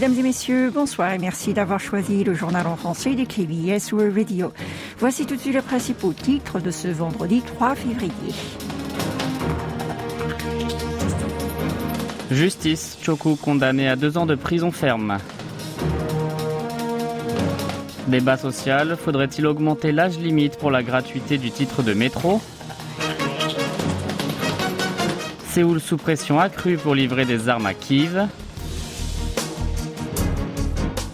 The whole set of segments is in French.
Mesdames et messieurs, bonsoir et merci d'avoir choisi le journal en français de KBS World Radio. Voici tout de suite les principaux titres de ce vendredi 3 février. Justice, Choku condamné à deux ans de prison ferme. Débat social, faudrait-il augmenter l'âge limite pour la gratuité du titre de métro? Séoul sous pression accrue pour livrer des armes à Kiev.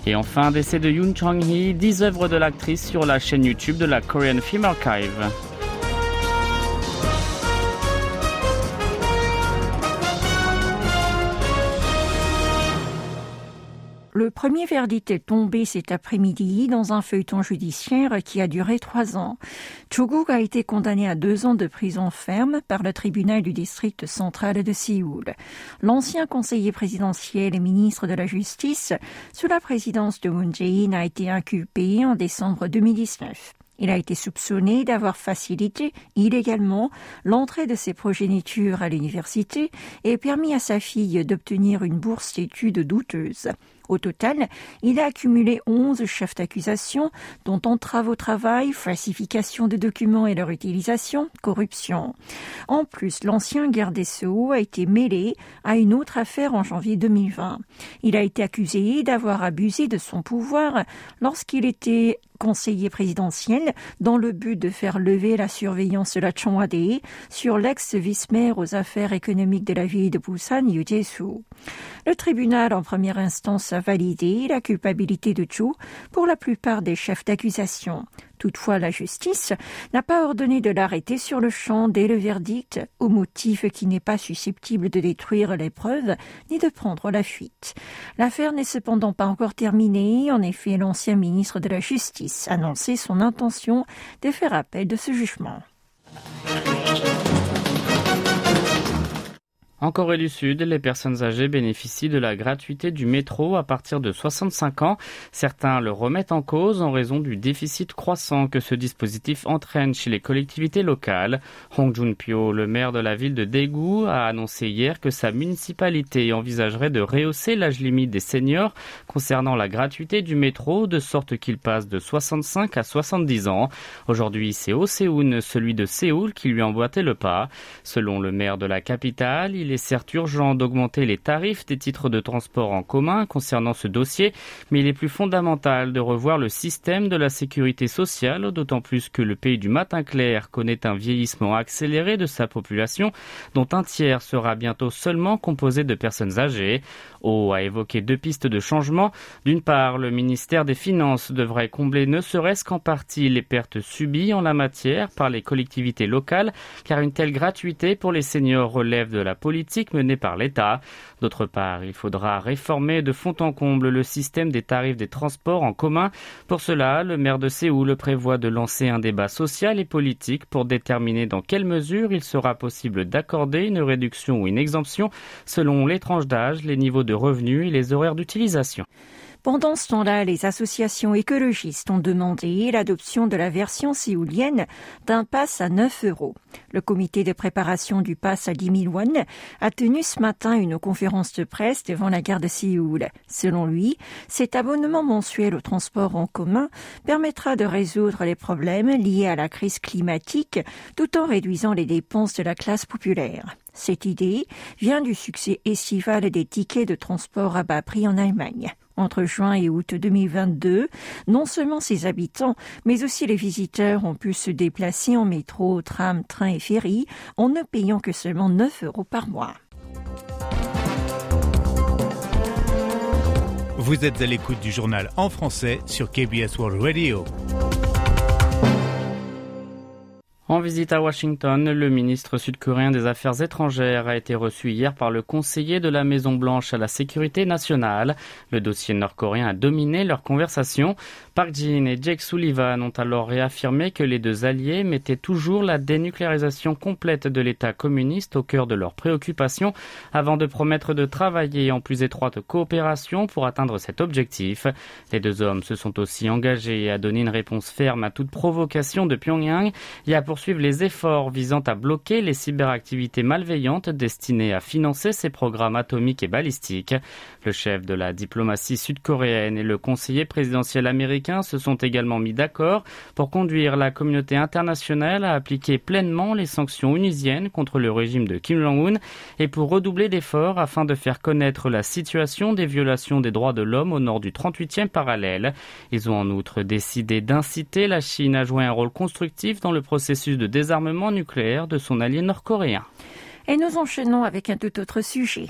Et enfin, décès de Yoon Chang-hee, 10 œuvres de l'actrice sur la chaîne YouTube de la Korean Film Archive. Premier verdict est tombé cet après-midi dans un feuilleton judiciaire qui a duré trois ans. Chuguk a été condamné à deux ans de prison ferme par le tribunal du district central de Séoul. L'ancien conseiller présidentiel et ministre de la Justice sous la présidence de Moon Jae-in a été inculpé en décembre 2019. Il a été soupçonné d'avoir facilité illégalement l'entrée de ses progénitures à l'université et permis à sa fille d'obtenir une bourse d'études douteuse. Au total, il a accumulé 11 chefs d'accusation, dont entrave au travail, falsification de documents et leur utilisation, corruption. En plus, l'ancien garde des Sceaux a été mêlé à une autre affaire en janvier 2020. Il a été accusé d'avoir abusé de son pouvoir lorsqu'il était conseiller présidentiel dans le but de faire lever la surveillance de la Chonwade sur l'ex-vice-maire aux affaires économiques de la ville de Busan, Yu Jae-soo. Le tribunal en première instance a validé la culpabilité de Chu pour la plupart des chefs d'accusation. Toutefois, la justice n'a pas ordonné de l'arrêter sur le champ dès le verdict, au motif qu'il n'est pas susceptible de détruire les preuves ni de prendre la fuite. L'affaire n'est cependant pas encore terminée. En effet, l'ancien ministre de la Justice a annoncé son intention de faire appel de ce jugement. En Corée du Sud, les personnes âgées bénéficient de la gratuité du métro à partir de 65 ans. Certains le remettent en cause en raison du déficit croissant que ce dispositif entraîne chez les collectivités locales. Hong Jun-pyo, le maire de la ville de Daegu, a annoncé hier que sa municipalité envisagerait de rehausser l'âge limite des seniors concernant la gratuité du métro de sorte qu'il passe de 65 à 70 ans. Aujourd'hui, c'est Oseun, celui de Séoul, qui lui emboîtait le pas. Selon le maire de la capitale, il est certes urgent d'augmenter les tarifs des titres de transport en commun concernant ce dossier, mais il est plus fondamental de revoir le système de la sécurité sociale, d'autant plus que le pays du matin clair connaît un vieillissement accéléré de sa population, dont un tiers sera bientôt seulement composé de personnes âgées. O a évoqué deux pistes de changement. D'une part, le ministère des Finances devrait combler ne serait-ce qu'en partie les pertes subies en la matière par les collectivités locales, car une telle gratuité pour les seniors relève de la politique D'autre part, il faudra réformer de fond en comble le système des tarifs des transports en commun. Pour cela, le maire de Séoul prévoit de lancer un débat social et politique pour déterminer dans quelle mesure il sera possible d'accorder une réduction ou une exemption selon les tranches d'âge, les niveaux de revenus et les horaires d'utilisation. Pendant ce temps-là, les associations écologistes ont demandé l'adoption de la version séoulienne d'un pass à 9 euros. Le comité de préparation du pass à 10 000 won a tenu ce matin une conférence de presse devant la gare de Séoul. Selon lui, cet abonnement mensuel au transport en commun permettra de résoudre les problèmes liés à la crise climatique tout en réduisant les dépenses de la classe populaire. Cette idée vient du succès estival des tickets de transport à bas prix en Allemagne. Entre juin et août 2022, non seulement ses habitants, mais aussi les visiteurs ont pu se déplacer en métro, tram, train et ferry en ne payant que seulement 9 euros par mois. Vous êtes à l'écoute du journal en français sur KBS World Radio. En visite à Washington, le ministre sud-coréen des Affaires étrangères a été reçu hier par le conseiller de la Maison-Blanche à la sécurité nationale. Le dossier nord-coréen a dominé leur conversation. Park Jin et Jake Sullivan ont alors réaffirmé que les deux alliés mettaient toujours la dénucléarisation complète de l'État communiste au cœur de leurs préoccupations avant de promettre de travailler en plus étroite coopération pour atteindre cet objectif. Les deux hommes se sont aussi engagés à donner une réponse ferme à toute provocation de Pyongyang et à poursuivre les efforts visant à bloquer les cyberactivités malveillantes destinées à financer ses programmes atomiques et balistiques. Le chef de la diplomatie sud-coréenne et le conseiller présidentiel américain se sont également mis d'accord pour conduire la communauté internationale à appliquer pleinement les sanctions unisiennes contre le régime de Kim Jong-un et pour redoubler d'efforts afin de faire connaître la situation des violations des droits de l'homme au nord du 38e parallèle. Ils ont en outre décidé d'inciter la Chine à jouer un rôle constructif dans le processus de désarmement nucléaire de son allié nord-coréen. Et nous enchaînons avec un tout autre sujet.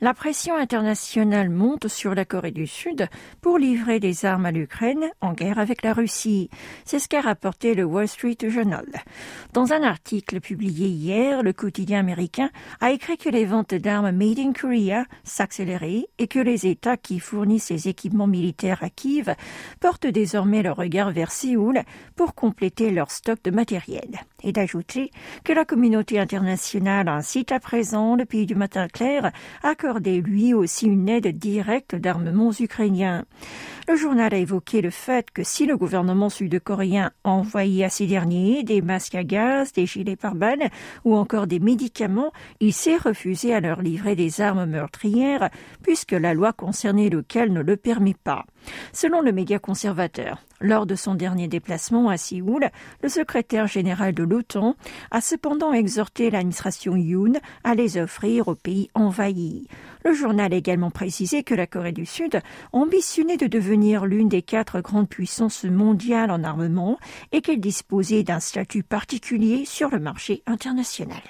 La pression internationale monte sur la Corée du Sud pour livrer des armes à l'Ukraine en guerre avec la Russie. C'est ce qu'a rapporté le Wall Street Journal. Dans un article publié hier, le quotidien américain a écrit que les ventes d'armes made in Korea s'accéléraient et que les États qui fournissent ces équipements militaires à Kiev portent désormais leur regard vers Séoul pour compléter leur stock de matériel. Et d'ajouter que la communauté internationale ainsi à présent le pays du matin clair accordé lui aussi une aide directe d'armements ukrainiens. Le journal a évoqué le fait que si le gouvernement sud-coréen envoyait à ces derniers des masques à gaz, des gilets pare-balles ou encore des médicaments, il s'est refusé à leur livrer des armes meurtrières puisque la loi concernée lequel ne le permet pas. Selon le média conservateur, lors de son dernier déplacement à Séoul, le secrétaire général de l'OTAN a cependant exhorté l'administration Yoon à les offrir aux pays envahis. Le journal a également précisé que la Corée du Sud ambitionnait de devenir l'une des quatre grandes puissances mondiales en armement et qu'elle disposait d'un statut particulier sur le marché international.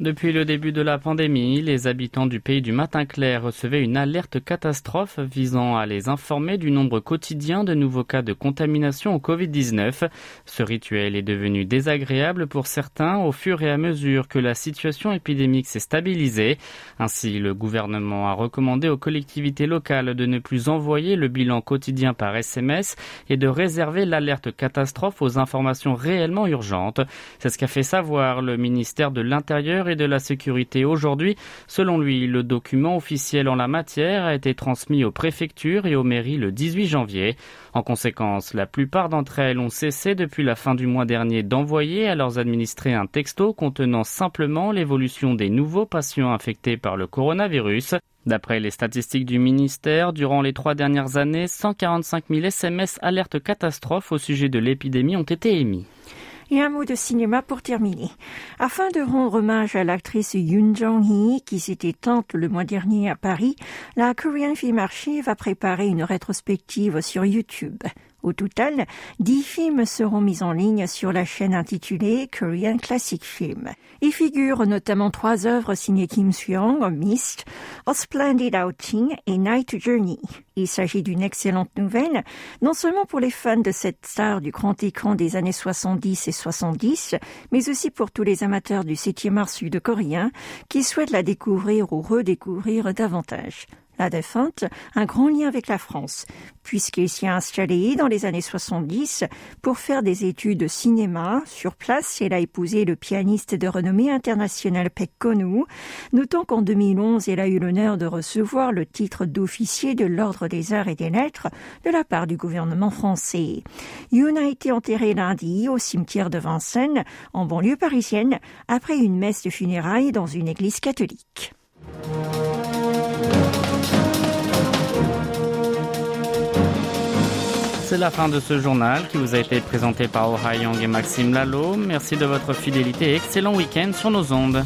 Depuis le début de la pandémie, les habitants du pays du matin clair recevaient une alerte catastrophe visant à les informer du nombre quotidien de nouveaux cas de contamination au Covid-19. Ce rituel est devenu désagréable pour certains au fur et à mesure que la situation épidémique s'est stabilisée. Ainsi, le gouvernement a recommandé aux collectivités locales de ne plus envoyer le bilan quotidien par SMS et de réserver l'alerte catastrophe aux informations réellement urgentes. C'est ce qu'a fait savoir le ministère de l'Intérieur et de la sécurité aujourd'hui. Selon lui, le document officiel en la matière a été transmis aux préfectures et aux mairies le 18 janvier. En conséquence, la plupart d'entre elles ont cessé depuis la fin du mois dernier d'envoyer à leurs administrés un texto contenant simplement l'évolution des nouveaux patients infectés par le coronavirus. D'après les statistiques du ministère, durant les trois dernières années, 145 000 SMS alerte catastrophe au sujet de l'épidémie ont été émis. Et un mot de cinéma pour terminer. Afin de rendre hommage à l'actrice Yoon Jong-hee qui s'est éteinte le mois dernier à Paris, la Korean Film Archive a préparé une rétrospective sur YouTube. Au total, dix films seront mis en ligne sur la chaîne intitulée Korean Classic Film. Y figurent notamment trois œuvres signées Kim Soo-young, Mist, A Splendid Outing et Night Journey. Il s'agit d'une excellente nouvelle, non seulement pour les fans de cette star du grand écran des années 70 et 70, mais aussi pour tous les amateurs du 7e art sud-coréen qui souhaitent la découvrir ou redécouvrir davantage la défunte, un grand lien avec la France, puisqu'il s'y a installé dans les années 70 pour faire des études de cinéma. Sur place, elle a épousé le pianiste de renommée internationale Pek Konu, notant qu'en 2011, elle a eu l'honneur de recevoir le titre d'officier de l'Ordre des Arts et des Lettres de la part du gouvernement français. Yoon a été enterré lundi au cimetière de Vincennes, en banlieue parisienne, après une messe de funérailles dans une église catholique. C'est la fin de ce journal qui vous a été présenté par Oh Young et Maxime Lalo. Merci de votre fidélité et excellent week-end sur nos ondes.